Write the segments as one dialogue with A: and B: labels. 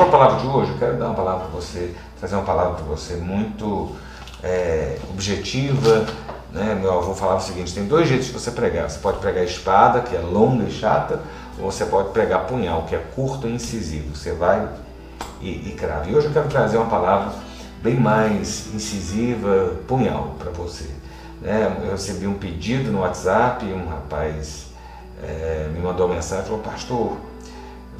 A: para a palavra de hoje, eu quero dar uma palavra para você, trazer uma palavra para você muito é, objetiva. Né? Meu avô falava o seguinte: tem dois jeitos de você pregar. Você pode pregar espada, que é longa e chata, ou você pode pregar punhal, que é curto e incisivo. Você vai e, e crava. E hoje eu quero trazer uma palavra bem mais incisiva, punhal, para você. Né? Eu recebi um pedido no WhatsApp, um rapaz é, me mandou uma mensagem e falou: Pastor,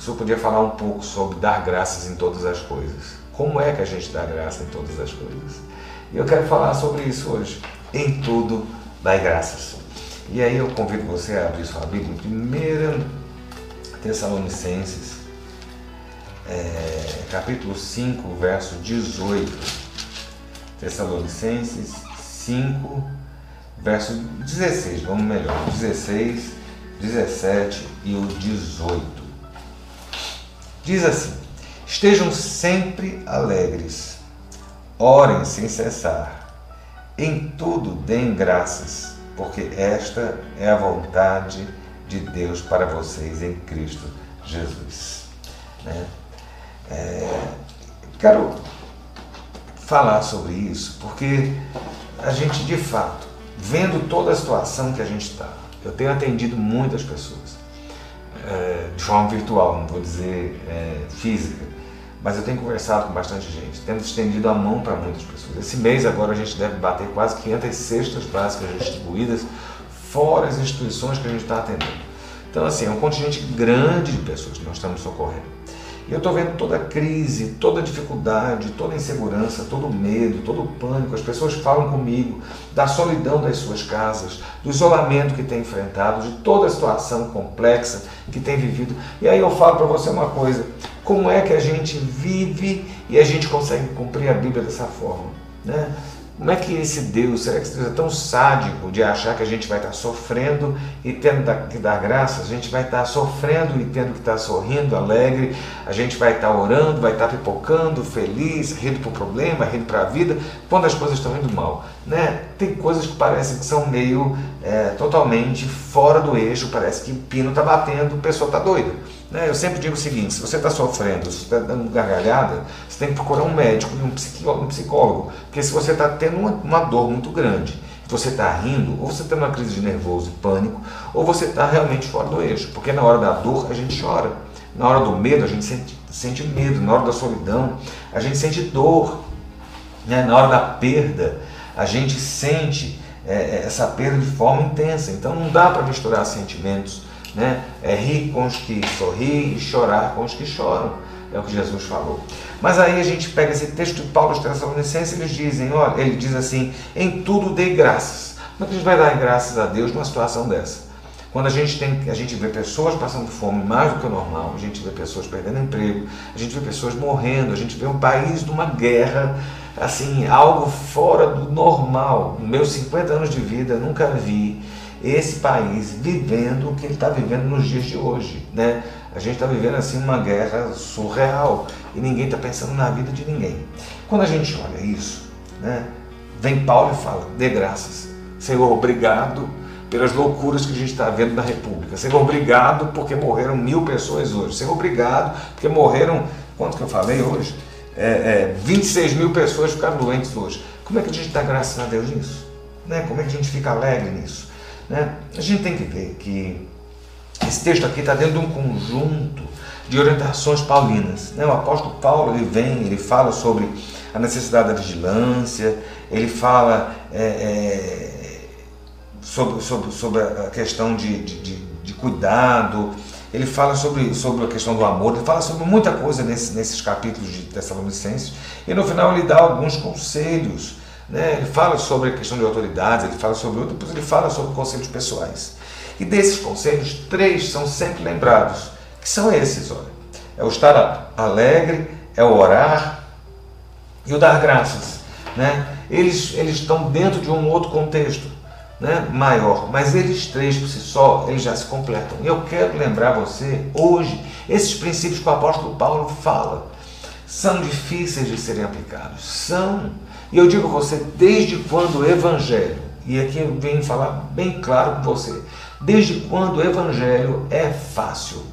A: o senhor podia falar um pouco sobre dar graças em todas as coisas. Como é que a gente dá graça em todas as coisas? E eu quero falar sobre isso hoje. Em tudo, dai graças. E aí eu convido você a abrir sua Bíblia, 1 Tessalonicenses, é, capítulo 5, verso 18. Tessalonicenses 5, verso 16, vamos melhor, 16, 17 e o 18. Diz assim: Estejam sempre alegres, orem sem cessar, em tudo deem graças, porque esta é a vontade de Deus para vocês em Cristo Jesus. Né? É, quero falar sobre isso porque a gente, de fato, vendo toda a situação que a gente está, eu tenho atendido muitas pessoas, é, de forma virtual, não vou dizer é, física, mas eu tenho conversado com bastante gente, temos estendido a mão para muitas pessoas. Esse mês agora a gente deve bater quase 500 cestas básicas distribuídas, fora as instituições que a gente está atendendo. Então, assim, é um contingente grande de pessoas que nós estamos socorrendo. Eu estou vendo toda a crise, toda dificuldade, toda insegurança, todo medo, todo o pânico. As pessoas falam comigo da solidão das suas casas, do isolamento que tem enfrentado, de toda a situação complexa que tem vivido. E aí eu falo para você uma coisa: como é que a gente vive e a gente consegue cumprir a Bíblia dessa forma? Né? Como é que esse Deus, será que esse Deus é tão sádico de achar que a gente vai estar sofrendo e tendo que dar graças? A gente vai estar sofrendo e tendo que estar sorrindo, alegre, a gente vai estar orando, vai estar pipocando, feliz, rindo para o problema, rindo para a vida, quando as coisas estão indo mal. Né? Tem coisas que parecem que são meio é, totalmente fora do eixo, parece que o pino está batendo, a pessoa está doida. Né? Eu sempre digo o seguinte: se você está sofrendo, se está dando gargalhada, você tem que procurar um médico e um psicólogo, porque se você está tendo uma, uma dor muito grande, você está rindo, ou você está numa crise de nervoso e pânico, ou você está realmente fora do eixo, porque na hora da dor a gente chora, na hora do medo a gente sente, sente medo, na hora da solidão a gente sente dor, né? na hora da perda a gente sente é, é essa perda de forma intensa. Então não dá para misturar sentimentos né? É rir com os que sorriem e chorar com os que choram. É o que Jesus falou. Mas aí a gente pega esse texto de Paulo aos Tessalonicenses, eles dizem, olha, ele diz assim, em tudo dê graças. Como é que a gente vai dar graças a Deus numa situação dessa? Quando a gente tem, a gente vê pessoas passando fome mais do que o normal, a gente vê pessoas perdendo emprego, a gente vê pessoas morrendo, a gente vê um país numa guerra, assim, algo fora do normal. Meus 50 anos de vida, nunca vi esse país vivendo o que ele está vivendo nos dias de hoje. Né? A gente está vivendo assim uma guerra surreal e ninguém está pensando na vida de ninguém. Quando a gente olha isso, né, vem Paulo e fala: dê graças. Senhor, obrigado pelas loucuras que a gente está vendo na República. Senhor, obrigado porque morreram mil pessoas hoje. Senhor, obrigado porque morreram, quanto que eu falei hoje? É, é, 26 mil pessoas ficaram doentes hoje. Como é que a gente dá graças a Deus nisso? Né? Como é que a gente fica alegre nisso? Né? A gente tem que ver que esse texto aqui está dentro de um conjunto de orientações paulinas. Né? O apóstolo Paulo ele vem, ele fala sobre a necessidade da vigilância, ele fala é, é, sobre, sobre, sobre a questão de, de, de, cuidado, ele fala sobre, sobre a questão do amor, ele fala sobre muita coisa nesse, nesses capítulos de Tessalonicenses, e no final ele dá alguns conselhos né? Ele fala sobre a questão de autoridades, ele fala sobre outro, depois ele fala sobre conselhos pessoais. E desses conselhos, três são sempre lembrados, que são esses, olha. É o estar alegre, é o orar e o dar graças. Né? Eles, eles estão dentro de um outro contexto né? maior, mas eles três por si só, eles já se completam. E eu quero lembrar você, hoje, esses princípios que o apóstolo Paulo fala, são difíceis de serem aplicados. São e eu digo você, desde quando o Evangelho, e aqui eu venho falar bem claro com você, desde quando o Evangelho é fácil.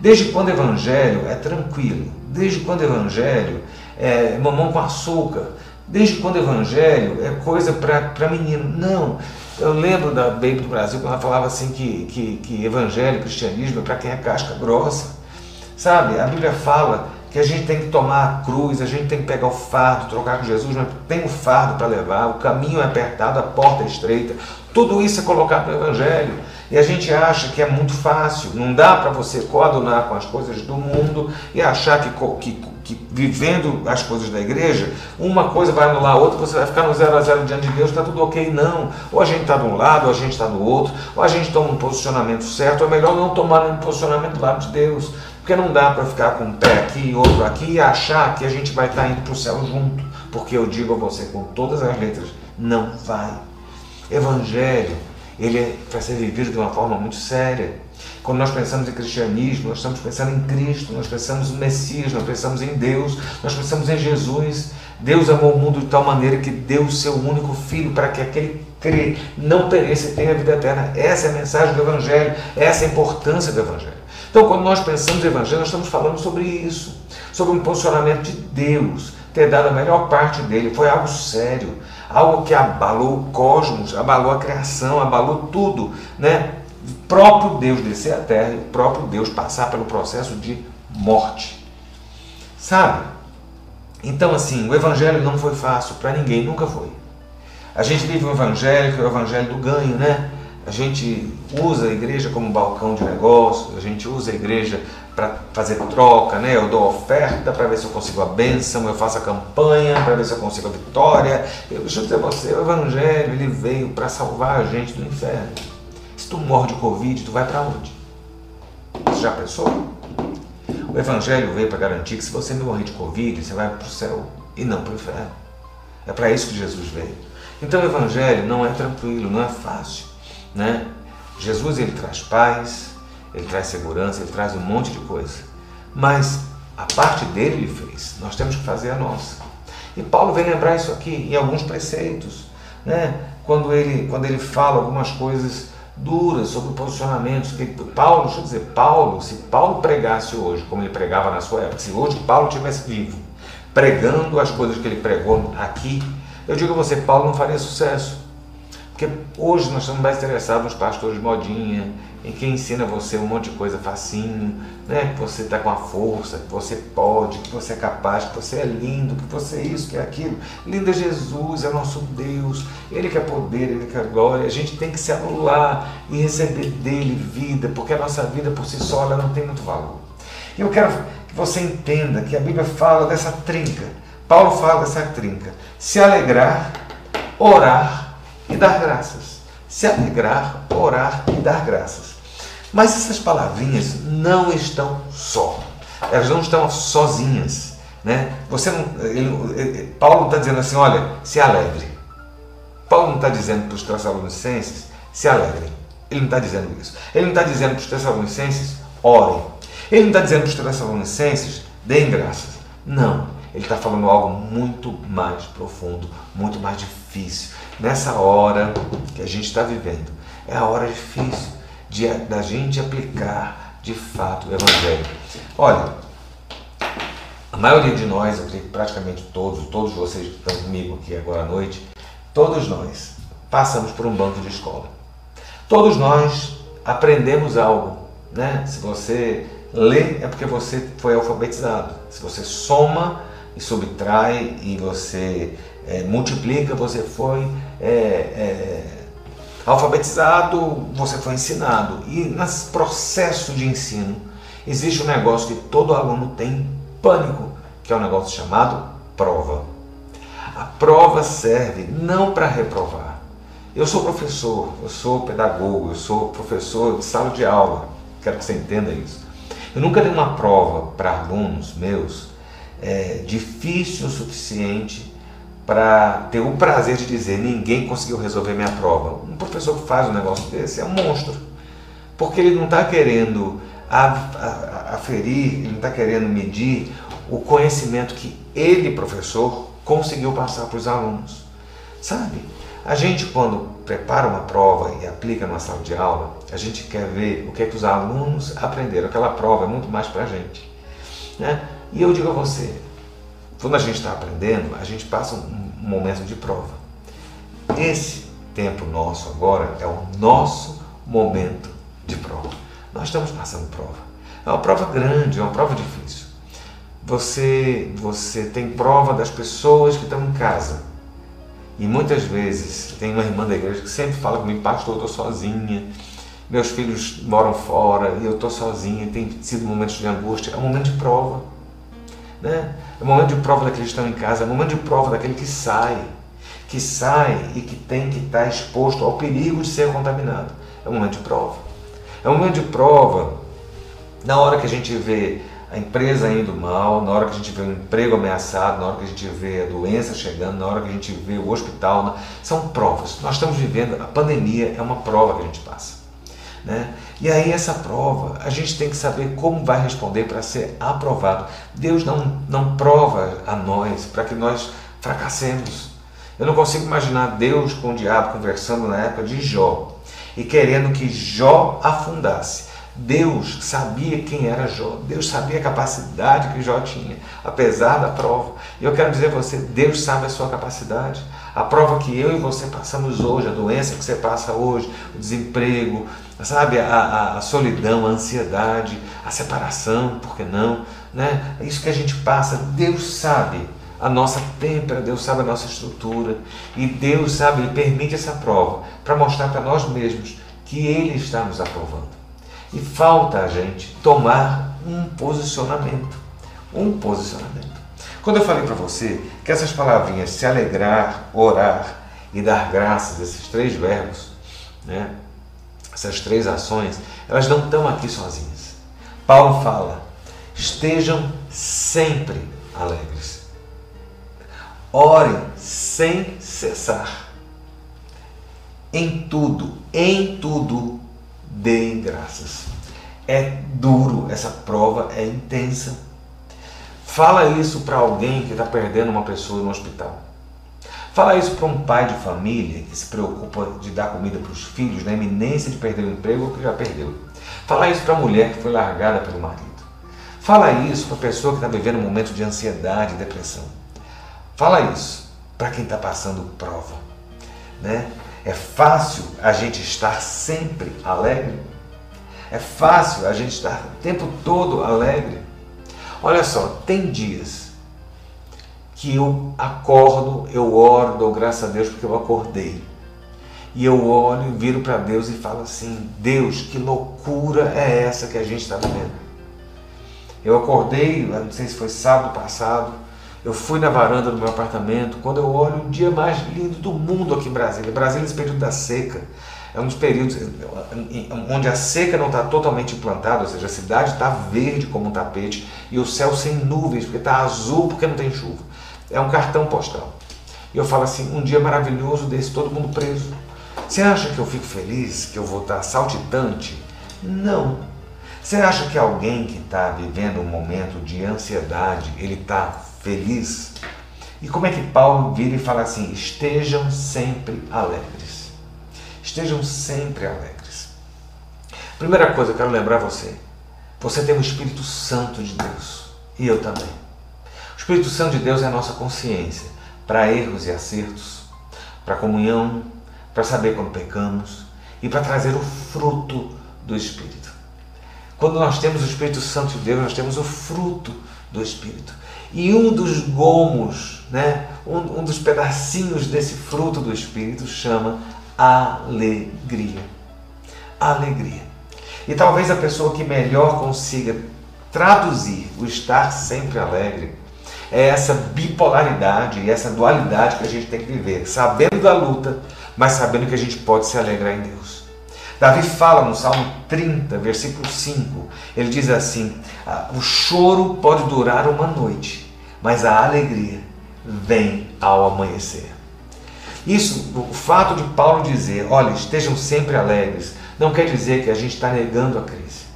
A: Desde quando o evangelho é tranquilo? Desde quando o evangelho é mamão com açúcar? Desde quando o evangelho é coisa para menino? Não. Eu lembro da Baby do Brasil quando ela falava assim que, que, que evangelho, cristianismo é para quem é casca grossa. Sabe? A Bíblia fala que a gente tem que tomar a cruz, a gente tem que pegar o fardo, trocar com Jesus, mas tem o fardo para levar, o caminho é apertado, a porta é estreita. Tudo isso é colocado no Evangelho. E a gente acha que é muito fácil, não dá para você coadunar com as coisas do mundo e achar que, que, que, vivendo as coisas da igreja, uma coisa vai anular a outra, você vai ficar no zero a zero diante de Deus, está tudo ok. Não. Ou a gente está de um lado, ou a gente está do outro, ou a gente toma um posicionamento certo, ou é melhor não tomar um posicionamento do lado de Deus. Porque não dá para ficar com um pé aqui e outro aqui e achar que a gente vai estar tá indo para o céu junto. Porque eu digo a você com todas as letras, não vai. Evangelho, ele é para ser vivido de uma forma muito séria. Quando nós pensamos em cristianismo, nós estamos pensando em Cristo, nós pensamos no Messias, nós pensamos em Deus, nós pensamos em Jesus. Deus amou o mundo de tal maneira que deu o seu único filho para que aquele crê não pereça e tenha vida eterna. Essa é a mensagem do Evangelho, essa é a importância do Evangelho. Então, quando nós pensamos em evangelho, nós estamos falando sobre isso, sobre um posicionamento de Deus, ter dado a melhor parte dele. Foi algo sério, algo que abalou o cosmos, abalou a criação, abalou tudo, né? O próprio Deus descer à terra o próprio Deus passar pelo processo de morte. Sabe? Então, assim, o evangelho não foi fácil para ninguém, nunca foi. A gente vive um evangelho que é o evangelho do ganho, né? A gente usa a igreja como balcão de negócio, a gente usa a igreja para fazer troca, né? Eu dou oferta para ver se eu consigo a bênção, eu faço a campanha para ver se eu consigo a vitória. Eu, deixa eu dizer a você, o Evangelho ele veio para salvar a gente do inferno. Se tu morre de Covid, tu vai para onde? Você já pensou? O Evangelho veio para garantir que se você não morrer de Covid, você vai para o céu e não para o inferno. É para isso que Jesus veio. Então o Evangelho não é tranquilo, não é fácil. Né? Jesus ele traz paz, ele traz segurança, ele traz um monte de coisa. Mas a parte dele ele fez, nós temos que fazer a nossa. E Paulo vem lembrar isso aqui em alguns preceitos, né? quando, ele, quando ele fala algumas coisas duras sobre posicionamentos. Que Paulo, deixa eu dizer, Paulo, se Paulo pregasse hoje, como ele pregava na sua época, se hoje Paulo estivesse vivo, pregando as coisas que ele pregou aqui, eu digo a você, Paulo não faria sucesso. Porque hoje nós estamos mais interessados nos pastores modinha, em quem ensina você um monte de coisa facinho, né? que você está com a força, que você pode, que você é capaz, que você é lindo, que você é isso, que é aquilo. Lindo é Jesus, é nosso Deus, Ele quer poder, Ele quer glória. A gente tem que se anular e receber dele vida, porque a nossa vida por si só ela não tem muito valor. E eu quero que você entenda que a Bíblia fala dessa trinca. Paulo fala dessa trinca. Se alegrar, orar e dar graças. Se alegrar, orar e dar graças. Mas essas palavrinhas não estão só. Elas não estão sozinhas. Né? Você não, ele, Paulo não está dizendo assim, olha, se alegre. Paulo não está dizendo para os Tessalonicenses, se alegrem. Ele não está dizendo isso. Ele não está dizendo para os Tessalonicenses, orem. Ele não está dizendo para os Tessalonicenses, deem graças. Não. Ele está falando algo muito mais profundo, muito mais difícil nessa hora que a gente está vivendo. É a hora difícil de, da gente aplicar de fato o Evangelho. Olha, a maioria de nós, eu creio que praticamente todos, todos vocês que estão comigo aqui agora à noite, todos nós passamos por um banco de escola. Todos nós aprendemos algo. Né? Se você lê, é porque você foi alfabetizado. Se você soma e subtrai e você é, multiplica, você foi é, é, alfabetizado, você foi ensinado. E nesse processo de ensino existe um negócio que todo aluno tem pânico, que é um negócio chamado prova. A prova serve não para reprovar. Eu sou professor, eu sou pedagogo, eu sou professor de sala de aula. Quero que você entenda isso. Eu nunca dei uma prova para alunos meus é, difícil o suficiente para ter o prazer de dizer ninguém conseguiu resolver minha prova. Um professor que faz um negócio desse é um monstro, porque ele não está querendo aferir, ele não está querendo medir o conhecimento que ele, professor, conseguiu passar para os alunos. Sabe? A gente, quando prepara uma prova e aplica numa sala de aula, a gente quer ver o que é que os alunos aprenderam. Aquela prova é muito mais para a gente. Né? E eu digo a você, quando a gente está aprendendo, a gente passa um momento de prova. Esse tempo nosso agora é o nosso momento de prova. Nós estamos passando prova. É uma prova grande, é uma prova difícil. Você, você tem prova das pessoas que estão em casa. E muitas vezes tem uma irmã da igreja que sempre fala comigo, pastor, eu estou sozinha, meus filhos moram fora e eu estou sozinha, tem sido momentos de angústia. É um momento de prova. Né? É momento de prova daqueles que estão em casa, é momento de prova daquele que sai, que sai e que tem que estar exposto ao perigo de ser contaminado. É um momento de prova. É um momento de prova na hora que a gente vê a empresa indo mal, na hora que a gente vê o emprego ameaçado, na hora que a gente vê a doença chegando, na hora que a gente vê o hospital, são provas. Nós estamos vivendo, a pandemia é uma prova que a gente passa. Né? E aí essa prova, a gente tem que saber como vai responder para ser aprovado. Deus não, não prova a nós para que nós fracassemos. Eu não consigo imaginar Deus com o diabo conversando na época de Jó e querendo que Jó afundasse. Deus sabia quem era Jó, Deus sabia a capacidade que Jó tinha, apesar da prova. E eu quero dizer a você: Deus sabe a sua capacidade. A prova que eu e você passamos hoje, a doença que você passa hoje, o desemprego, sabe, a, a, a solidão, a ansiedade, a separação, por que não? Né? Isso que a gente passa, Deus sabe a nossa têmpera, Deus sabe a nossa estrutura, e Deus sabe, Ele permite essa prova para mostrar para nós mesmos que Ele está nos aprovando. E falta a gente tomar um posicionamento. Um posicionamento. Quando eu falei para você que essas palavrinhas, se alegrar, orar e dar graças, esses três verbos, né, essas três ações, elas não estão aqui sozinhas. Paulo fala: estejam sempre alegres. Orem sem cessar. Em tudo, em tudo, deem graças. É duro, essa prova é intensa. Fala isso para alguém que está perdendo uma pessoa no hospital. Fala isso para um pai de família que se preocupa de dar comida para os filhos na iminência de perder o emprego ou que já perdeu. Fala isso para a mulher que foi largada pelo marido. Fala isso para a pessoa que está vivendo um momento de ansiedade e depressão. Fala isso para quem está passando prova. Né? É fácil a gente estar sempre alegre? É fácil a gente estar o tempo todo alegre? Olha só, tem dias que eu acordo, eu oro, dou graças a Deus porque eu acordei. E eu olho, viro para Deus e falo assim: Deus, que loucura é essa que a gente está vivendo? Eu acordei, não sei se foi sábado passado, eu fui na varanda do meu apartamento, quando eu olho o dia mais lindo do mundo aqui em Brasília. Brasília, esse período da seca, é um dos períodos onde a seca não está totalmente implantada, ou seja, a cidade está verde como um tapete e o céu sem nuvens, porque está azul porque não tem chuva. É um cartão postal. E eu falo assim: um dia maravilhoso desse, todo mundo preso. Você acha que eu fico feliz, que eu vou estar saltitante? Não. Você acha que alguém que está vivendo um momento de ansiedade, ele está feliz. E como é que Paulo vira e fala assim: estejam sempre alegres. Estejam sempre alegres. Primeira coisa, eu quero lembrar você: você tem o Espírito Santo de Deus. E eu também. Espírito Santo de Deus é a nossa consciência para erros e acertos, para comunhão, para saber quando pecamos e para trazer o fruto do Espírito. Quando nós temos o Espírito Santo de Deus, nós temos o fruto do Espírito. E um dos gomos, né, um, um dos pedacinhos desse fruto do Espírito chama alegria. Alegria. E talvez a pessoa que melhor consiga traduzir o estar sempre alegre é essa bipolaridade e essa dualidade que a gente tem que viver, sabendo da luta, mas sabendo que a gente pode se alegrar em Deus. Davi fala no Salmo 30, versículo 5, ele diz assim: ah, O choro pode durar uma noite, mas a alegria vem ao amanhecer. Isso, o fato de Paulo dizer, olha, estejam sempre alegres, não quer dizer que a gente está negando a crise.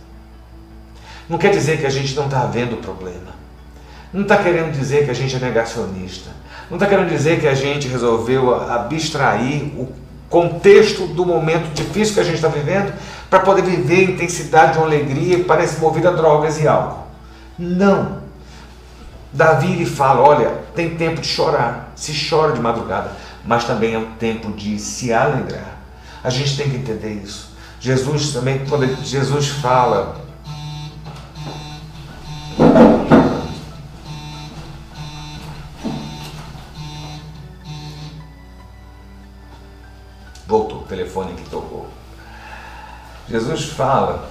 A: Não quer dizer que a gente não está vendo o problema. Não está querendo dizer que a gente é negacionista. Não está querendo dizer que a gente resolveu abstrair o contexto do momento difícil que a gente está vivendo para poder viver a intensidade de uma alegria que parece movida a drogas e álcool. Não. Davi lhe fala: olha, tem tempo de chorar, se chora de madrugada, mas também é o tempo de se alegrar. A gente tem que entender isso. Jesus também, quando Jesus fala. Telefone que tocou. Jesus fala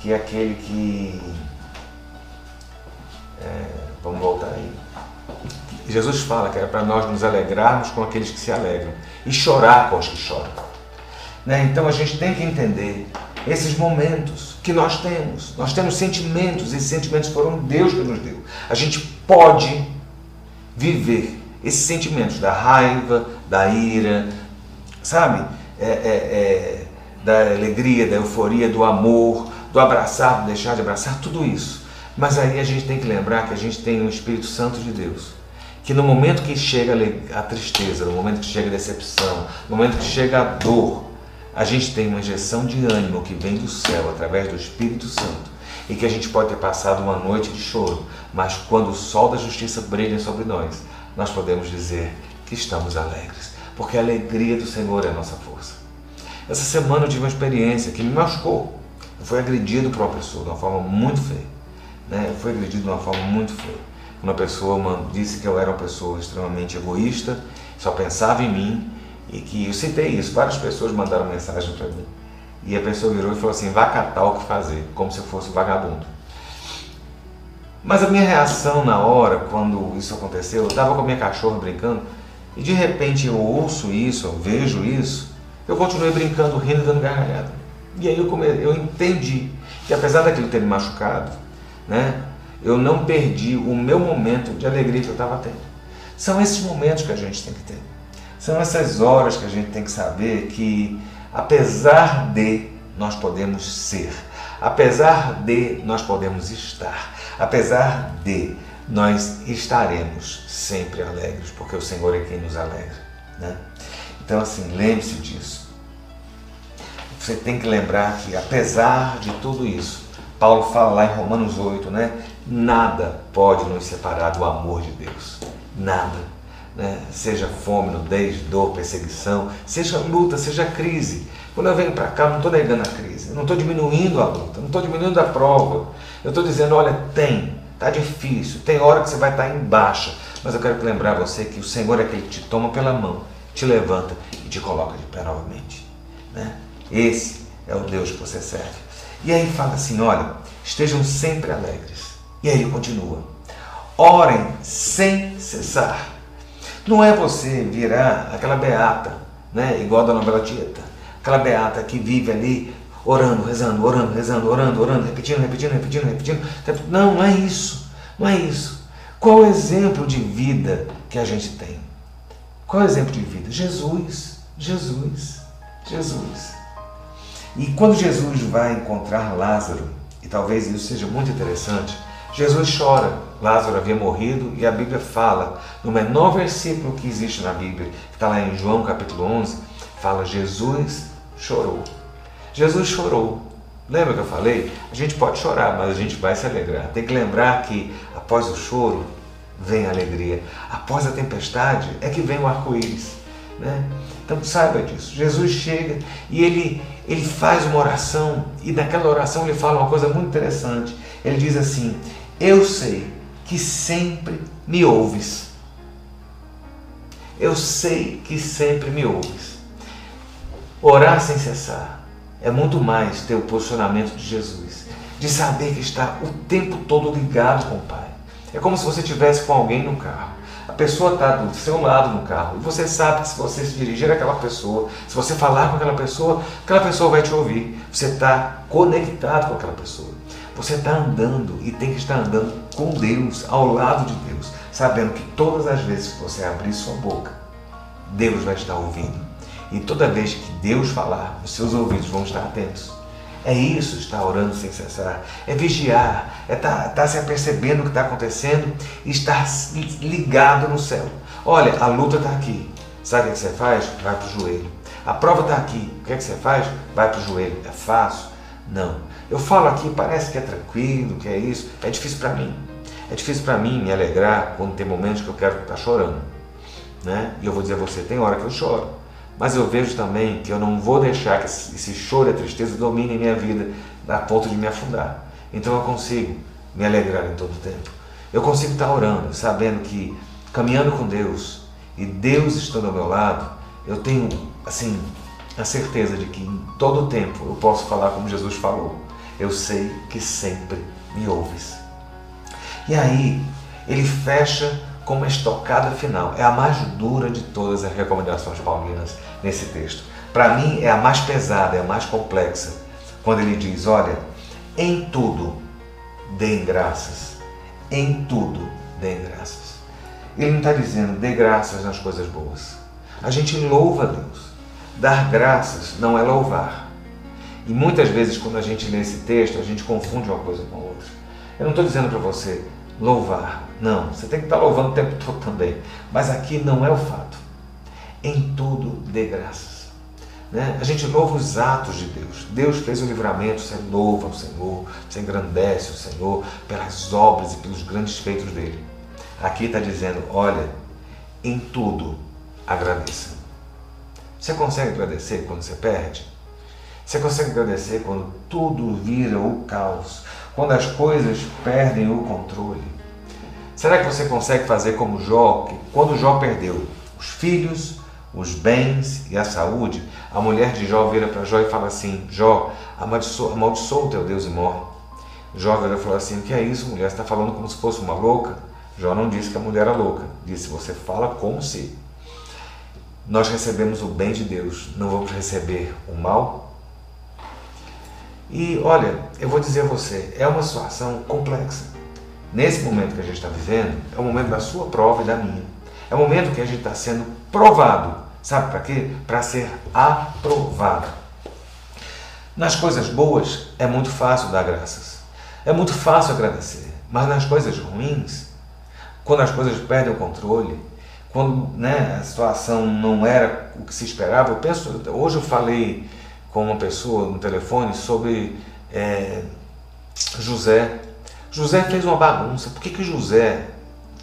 A: que é aquele que. É, vamos voltar aí. Jesus fala que era para nós nos alegrarmos com aqueles que se alegram e chorar com os que choram. Né? Então a gente tem que entender esses momentos que nós temos. Nós temos sentimentos, esses sentimentos foram Deus que nos deu. A gente pode viver esses sentimentos da raiva, da ira, sabe? É, é, é, da alegria, da euforia, do amor, do abraçar, do deixar de abraçar, tudo isso. Mas aí a gente tem que lembrar que a gente tem o Espírito Santo de Deus. Que no momento que chega a tristeza, no momento que chega a decepção, no momento que chega a dor, a gente tem uma injeção de ânimo que vem do céu através do Espírito Santo e que a gente pode ter passado uma noite de choro, mas quando o sol da justiça brilha sobre nós, nós podemos dizer que estamos alegres, porque a alegria do Senhor é a nossa força. Essa semana eu tive uma experiência que me machucou. Eu fui agredido por uma pessoa de uma forma muito feia. Né? Eu fui agredido de uma forma muito feia. Uma pessoa disse que eu era uma pessoa extremamente egoísta, só pensava em mim e que eu citei isso. Várias pessoas mandaram mensagem para mim. E a pessoa virou e falou assim: vá catar o que fazer, como se eu fosse vagabundo. Mas a minha reação na hora, quando isso aconteceu, eu estava com a minha cachorra brincando e de repente eu ouço isso, eu vejo isso, eu continuei brincando, rindo, dando gargalhada. E aí eu, come... eu entendi que apesar daquilo ter me machucado, né, eu não perdi o meu momento de alegria que eu estava tendo. São esses momentos que a gente tem que ter. São essas horas que a gente tem que saber que, apesar de, nós podemos ser, apesar de, nós podemos estar, apesar de, nós estaremos sempre alegres, porque o Senhor é quem nos alegra. Né? Então, assim, lembre-se disso. Você tem que lembrar que, apesar de tudo isso, Paulo fala lá em Romanos 8, né? Nada pode nos separar do amor de Deus. Nada. Né? Seja fome, nudez, dor, perseguição, seja luta, seja crise. Quando eu venho para cá, não estou negando a crise, não estou diminuindo a luta, não estou diminuindo a prova. Eu estou dizendo, olha, tem, está difícil, tem hora que você vai estar tá em baixa, mas eu quero lembrar você que o Senhor é aquele que te toma pela mão te levanta e te coloca de pé novamente. Né? Esse é o Deus que você serve. E aí fala assim: olha, estejam sempre alegres. E aí continua: orem sem cessar. Não é você virar aquela beata, né, igual da novela Tieta, aquela beata que vive ali orando, rezando, orando, rezando, orando, orando, repetindo, repetindo, repetindo, repetindo. Não, não é isso. Não é isso. Qual o exemplo de vida que a gente tem? Qual é o exemplo de vida? Jesus, Jesus, Jesus. E quando Jesus vai encontrar Lázaro, e talvez isso seja muito interessante, Jesus chora. Lázaro havia morrido e a Bíblia fala, no menor versículo que existe na Bíblia, que está lá em João capítulo 11, fala: Jesus chorou. Jesus chorou. Lembra que eu falei? A gente pode chorar, mas a gente vai se alegrar. Tem que lembrar que após o choro vem a alegria. Após a tempestade é que vem o arco-íris. Né? Então saiba disso. Jesus chega e ele, ele faz uma oração e naquela oração ele fala uma coisa muito interessante. Ele diz assim: Eu sei que sempre me ouves. Eu sei que sempre me ouves. Orar sem cessar é muito mais ter o posicionamento de Jesus, de saber que está o tempo todo ligado com o Pai é como se você estivesse com alguém no carro. A pessoa está do seu lado no carro e você sabe que se você se dirigir àquela pessoa, se você falar com aquela pessoa, aquela pessoa vai te ouvir. Você está conectado com aquela pessoa. Você está andando e tem que estar andando com Deus, ao lado de Deus, sabendo que todas as vezes que você abrir sua boca, Deus vai estar ouvindo. E toda vez que Deus falar, os seus ouvidos vão estar atentos. É isso, estar orando sem cessar. É vigiar, é estar tá, tá se apercebendo o que está acontecendo e estar ligado no céu. Olha, a luta está aqui. Sabe o que você faz? Vai para o joelho. A prova está aqui. O que, é que você faz? Vai para o joelho. É fácil? Não. Eu falo aqui, parece que é tranquilo, que é isso. É difícil para mim. É difícil para mim me alegrar quando tem momentos que eu quero estar tá chorando. Né? E eu vou dizer a você, tem hora que eu choro. Mas eu vejo também que eu não vou deixar que esse choro e a tristeza dominem minha vida a ponto de me afundar. Então eu consigo me alegrar em todo o tempo. Eu consigo estar orando, sabendo que caminhando com Deus e Deus estando ao meu lado, eu tenho assim a certeza de que em todo o tempo eu posso falar como Jesus falou. Eu sei que sempre me ouves. E aí ele fecha com uma estocada final. É a mais dura de todas as recomendações paulinas nesse texto. Para mim, é a mais pesada, é a mais complexa. Quando ele diz: Olha, em tudo deem graças. Em tudo deem graças. Ele não está dizendo dê graças nas coisas boas. A gente louva a Deus. Dar graças não é louvar. E muitas vezes, quando a gente lê esse texto, a gente confunde uma coisa com a outra. Eu não estou dizendo para você louvar. Não, você tem que estar louvando o tempo todo também. Mas aqui não é o fato em tudo dê graças. Né? A gente louva os atos de Deus. Deus fez o livramento, você louva o Senhor, você engrandece o Senhor pelas obras e pelos grandes feitos dele. Aqui está dizendo: olha, em tudo agradeça. Você consegue agradecer quando você perde? Você consegue agradecer quando tudo vira o caos, quando as coisas perdem o controle? Será que você consegue fazer como Jó, que quando Jó perdeu os filhos, os bens e a saúde, a mulher de Jó vira para Jó e fala assim: Jó, amaldiçoa, amaldiçoa o teu Deus e morre. Jó vira e fala assim: que é isso, mulher? Você está falando como se fosse uma louca? Jó não disse que a mulher era louca, disse: Você fala como se. Nós recebemos o bem de Deus, não vamos receber o mal? E olha, eu vou dizer a você: é uma situação complexa. Nesse momento que a gente está vivendo, é o momento da sua prova e da minha. É o momento que a gente está sendo provado. Sabe para quê? Para ser aprovado. Nas coisas boas é muito fácil dar graças. É muito fácil agradecer. Mas nas coisas ruins, quando as coisas perdem o controle, quando né, a situação não era o que se esperava, eu penso, hoje eu falei com uma pessoa no telefone sobre é, José. José fez uma bagunça. Por que, que José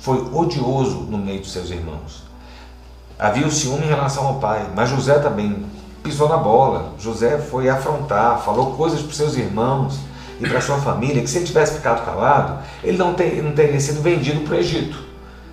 A: foi odioso no meio dos seus irmãos. Havia o ciúme em relação ao pai, mas José também pisou na bola. José foi afrontar, falou coisas para seus irmãos e para sua família que se ele tivesse ficado calado, ele não, ter, não teria sido vendido para o Egito.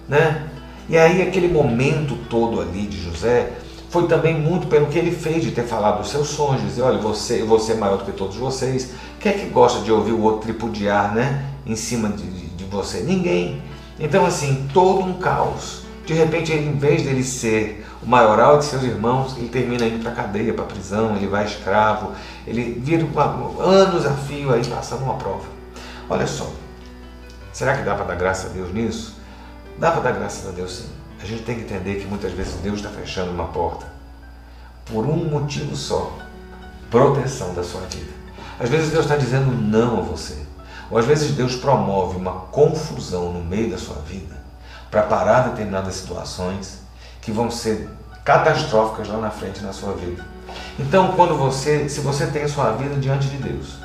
A: Né? E aí aquele momento todo ali de José foi também muito pelo que ele fez de ter falado dos seus sonhos, dizer, olha, você, você é maior do que todos vocês. Quem é que gosta de ouvir o outro tripudiar né, em cima de, de, de você? Ninguém. Então, assim, todo um caos. De repente, ele, em vez dele ser o maioral de seus irmãos, ele termina indo para cadeia, para prisão, ele vai escravo, ele vira uma, anos a fio aí passando uma prova. Olha só, será que dá para dar graças a Deus nisso? Dá para dar graças a Deus sim. A gente tem que entender que muitas vezes Deus está fechando uma porta por um motivo só: proteção da sua vida. Às vezes Deus está dizendo não a você. Ou às vezes Deus promove uma confusão no meio da sua vida para parar determinadas situações que vão ser catastróficas lá na frente na sua vida. Então, quando você, se você tem sua vida diante de Deus,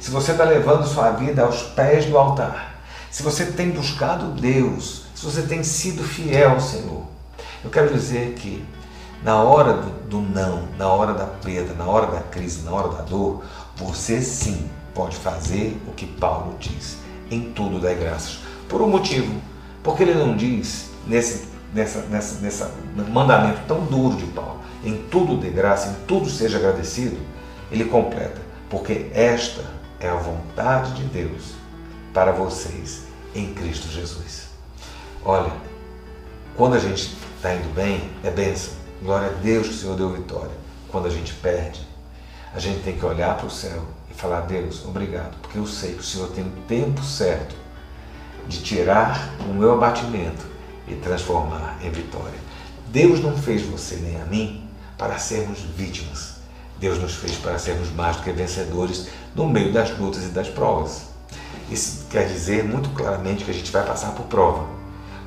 A: se você está levando sua vida aos pés do altar, se você tem buscado Deus, se você tem sido fiel ao Senhor, eu quero dizer que na hora do, do não, na hora da perda, na hora da crise, na hora da dor, você sim pode fazer o que Paulo diz: em tudo dai graças. Por um motivo, porque ele não diz nesse nessa, nessa, nessa mandamento tão duro de Paulo, em tudo dê graça, em tudo seja agradecido, ele completa, porque esta é a vontade de Deus para vocês em Cristo Jesus. Olha, quando a gente está indo bem, é bênção. Glória a Deus que o Senhor deu vitória. Quando a gente perde, a gente tem que olhar para o céu falar, Deus, obrigado, porque eu sei que o Senhor tem o tempo certo de tirar o meu abatimento e transformar em vitória. Deus não fez você nem a mim para sermos vítimas. Deus nos fez para sermos mais do que vencedores no meio das lutas e das provas. Isso quer dizer muito claramente que a gente vai passar por prova,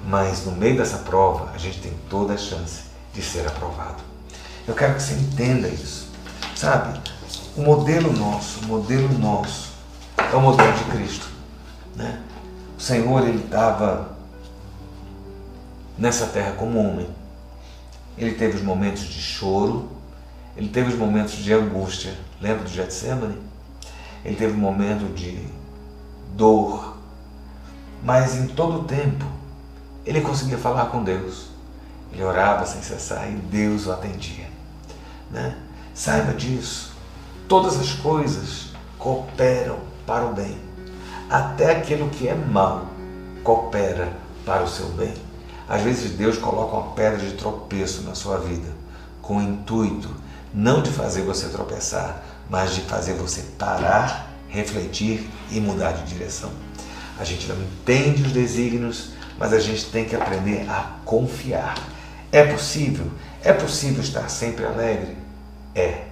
A: mas no meio dessa prova a gente tem toda a chance de ser aprovado. Eu quero que você entenda isso. Sabe, o modelo nosso, o modelo nosso é o modelo de Cristo. Né? O Senhor, ele estava nessa terra como homem. Ele teve os momentos de choro, ele teve os momentos de angústia. Lembra do Getsemane? Ele teve um momento de dor. Mas em todo o tempo, ele conseguia falar com Deus. Ele orava sem cessar e Deus o atendia. Né? Saiba disso. Todas as coisas cooperam para o bem. Até aquilo que é mal coopera para o seu bem. Às vezes Deus coloca uma pedra de tropeço na sua vida com o intuito não de fazer você tropeçar, mas de fazer você parar, refletir e mudar de direção. A gente não entende os desígnios, mas a gente tem que aprender a confiar. É possível? É possível estar sempre alegre? É.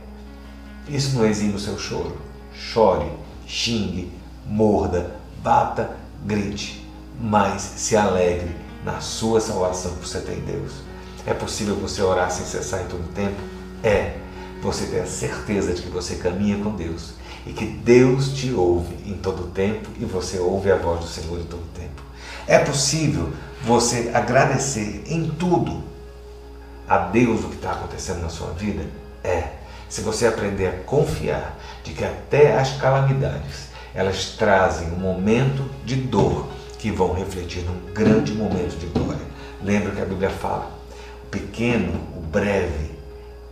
A: Isso não exime o seu choro. Chore, xingue, morda, bata, grite, mas se alegre na sua salvação que você tem em Deus. É possível você orar sem cessar em todo tempo? É você ter a certeza de que você caminha com Deus e que Deus te ouve em todo tempo e você ouve a voz do Senhor em todo tempo. É possível você agradecer em tudo a Deus o que está acontecendo na sua vida? É. Se você aprender a confiar de que até as calamidades elas trazem um momento de dor que vão refletir num grande momento de glória. Lembra que a Bíblia fala: o pequeno, o breve,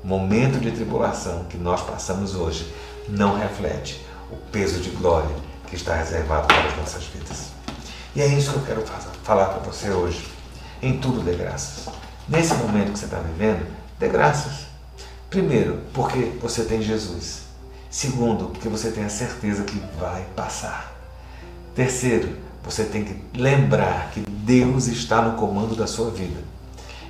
A: momento de tribulação que nós passamos hoje não reflete o peso de glória que está reservado para as nossas vidas. E é isso que eu quero falar para você hoje. Em tudo dê graças. Nesse momento que você está vivendo, dê graças. Primeiro, porque você tem Jesus. Segundo, porque você tem a certeza que vai passar. Terceiro, você tem que lembrar que Deus está no comando da sua vida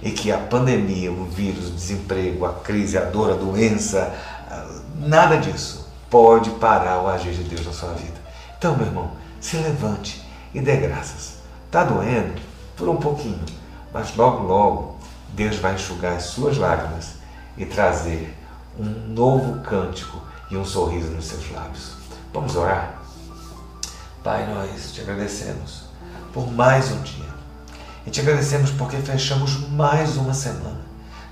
A: e que a pandemia, o vírus, o desemprego, a crise, a dor, a doença, nada disso pode parar o agir de Deus na sua vida. Então, meu irmão, se levante e dê graças. Está doendo? Por um pouquinho, mas logo, logo, Deus vai enxugar as suas lágrimas e trazer um novo cântico e um sorriso nos seus lábios. Vamos orar? Pai, nós te agradecemos por mais um dia e te agradecemos porque fechamos mais uma semana.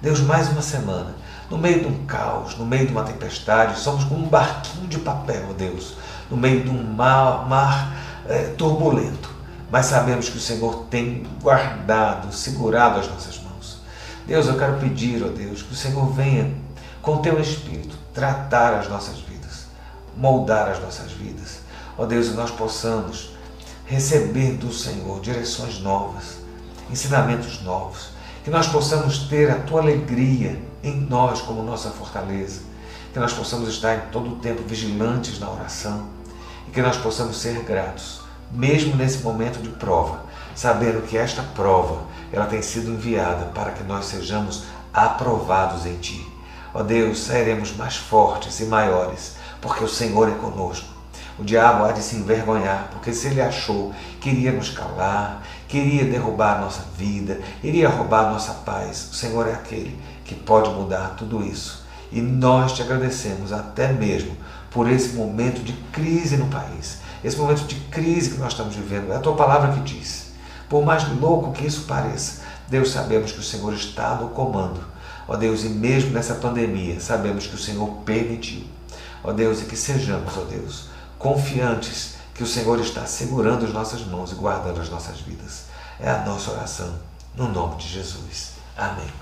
A: Deus, mais uma semana. No meio de um caos, no meio de uma tempestade, somos como um barquinho de papel, Deus, no meio de um mar, mar é, turbulento. Mas sabemos que o Senhor tem guardado, segurado as nossas mãos. Deus, eu quero pedir, ó Deus, que o Senhor venha com teu Espírito tratar as nossas vidas, moldar as nossas vidas. Ó Deus, que nós possamos receber do Senhor direções novas, ensinamentos novos, que nós possamos ter a tua alegria em nós como nossa fortaleza, que nós possamos estar em todo o tempo vigilantes na oração e que nós possamos ser gratos, mesmo nesse momento de prova, sabendo que esta prova ela tem sido enviada para que nós sejamos aprovados em ti. Ó Deus, seremos mais fortes e maiores, porque o Senhor é conosco. O diabo há de se envergonhar, porque se ele achou que iria nos calar, queria derrubar a nossa vida, iria roubar a nossa paz, o Senhor é aquele que pode mudar tudo isso. E nós te agradecemos até mesmo por esse momento de crise no país, esse momento de crise que nós estamos vivendo. É a tua palavra que diz. Por mais louco que isso pareça, Deus sabemos que o Senhor está no comando. Ó Deus, e mesmo nessa pandemia, sabemos que o Senhor permitiu. Ó Deus, e que sejamos, ó Deus, confiantes que o Senhor está segurando as nossas mãos e guardando as nossas vidas. É a nossa oração, no nome de Jesus. Amém.